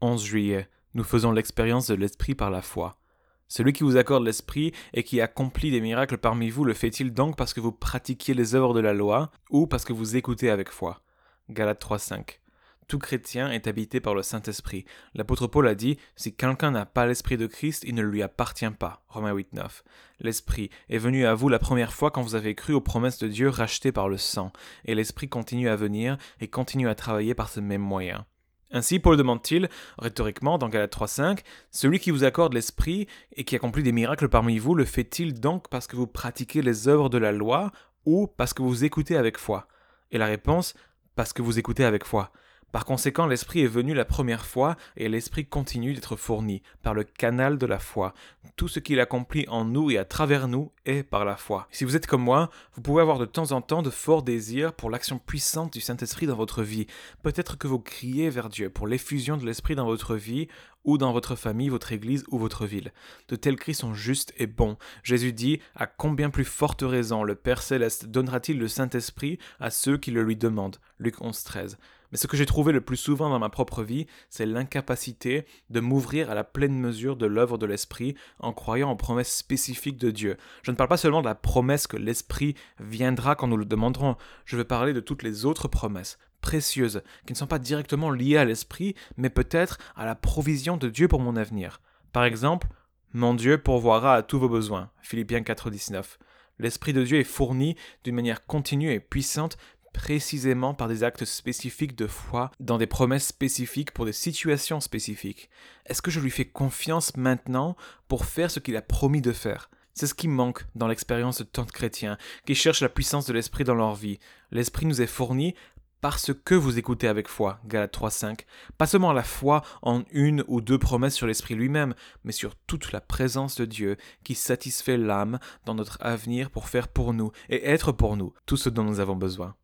11 juillet, nous faisons l'expérience de l'Esprit par la foi. Celui qui vous accorde l'Esprit et qui accomplit des miracles parmi vous le fait-il donc parce que vous pratiquiez les œuvres de la loi ou parce que vous écoutez avec foi? Galates 3.5 tout chrétien est habité par le Saint-Esprit. L'apôtre Paul a dit Si quelqu'un n'a pas l'Esprit de Christ, il ne lui appartient pas. Romains 8, 9. L'Esprit est venu à vous la première fois quand vous avez cru aux promesses de Dieu rachetées par le sang, et l'Esprit continue à venir et continue à travailler par ce même moyen. Ainsi, Paul demande-t-il, rhétoriquement, dans Galates 3.5, Celui qui vous accorde l'Esprit et qui accomplit des miracles parmi vous, le fait-il donc parce que vous pratiquez les œuvres de la loi ou parce que vous écoutez avec foi? Et la réponse, parce que vous écoutez avec foi. Par conséquent, l'Esprit est venu la première fois et l'Esprit continue d'être fourni par le canal de la foi. Tout ce qu'il accomplit en nous et à travers nous est par la foi. Si vous êtes comme moi, vous pouvez avoir de temps en temps de forts désirs pour l'action puissante du Saint-Esprit dans votre vie. Peut-être que vous criez vers Dieu pour l'effusion de l'Esprit dans votre vie ou dans votre famille, votre église ou votre ville. De tels cris sont justes et bons. Jésus dit À combien plus forte raison le Père céleste donnera-t-il le Saint-Esprit à ceux qui le lui demandent? Luc 11, 13. Mais ce que j'ai trouvé le plus souvent dans ma propre vie, c'est l'incapacité de m'ouvrir à la pleine mesure de l'œuvre de l'Esprit en croyant aux promesses spécifiques de Dieu. Je ne parle pas seulement de la promesse que l'Esprit viendra quand nous le demanderons, je veux parler de toutes les autres promesses précieuses qui ne sont pas directement liées à l'Esprit, mais peut-être à la provision de Dieu pour mon avenir. Par exemple, mon Dieu pourvoira à tous vos besoins. Philippiens 4.19. L'Esprit de Dieu est fourni d'une manière continue et puissante précisément par des actes spécifiques de foi, dans des promesses spécifiques pour des situations spécifiques Est-ce que je lui fais confiance maintenant pour faire ce qu'il a promis de faire? C'est ce qui manque dans l'expérience de tant de chrétiens qui cherchent la puissance de l'Esprit dans leur vie. L'Esprit nous est fourni parce que vous écoutez avec foi, Galates 3.5, pas seulement la foi en une ou deux promesses sur l'Esprit lui-même, mais sur toute la présence de Dieu qui satisfait l'âme dans notre avenir pour faire pour nous et être pour nous tout ce dont nous avons besoin.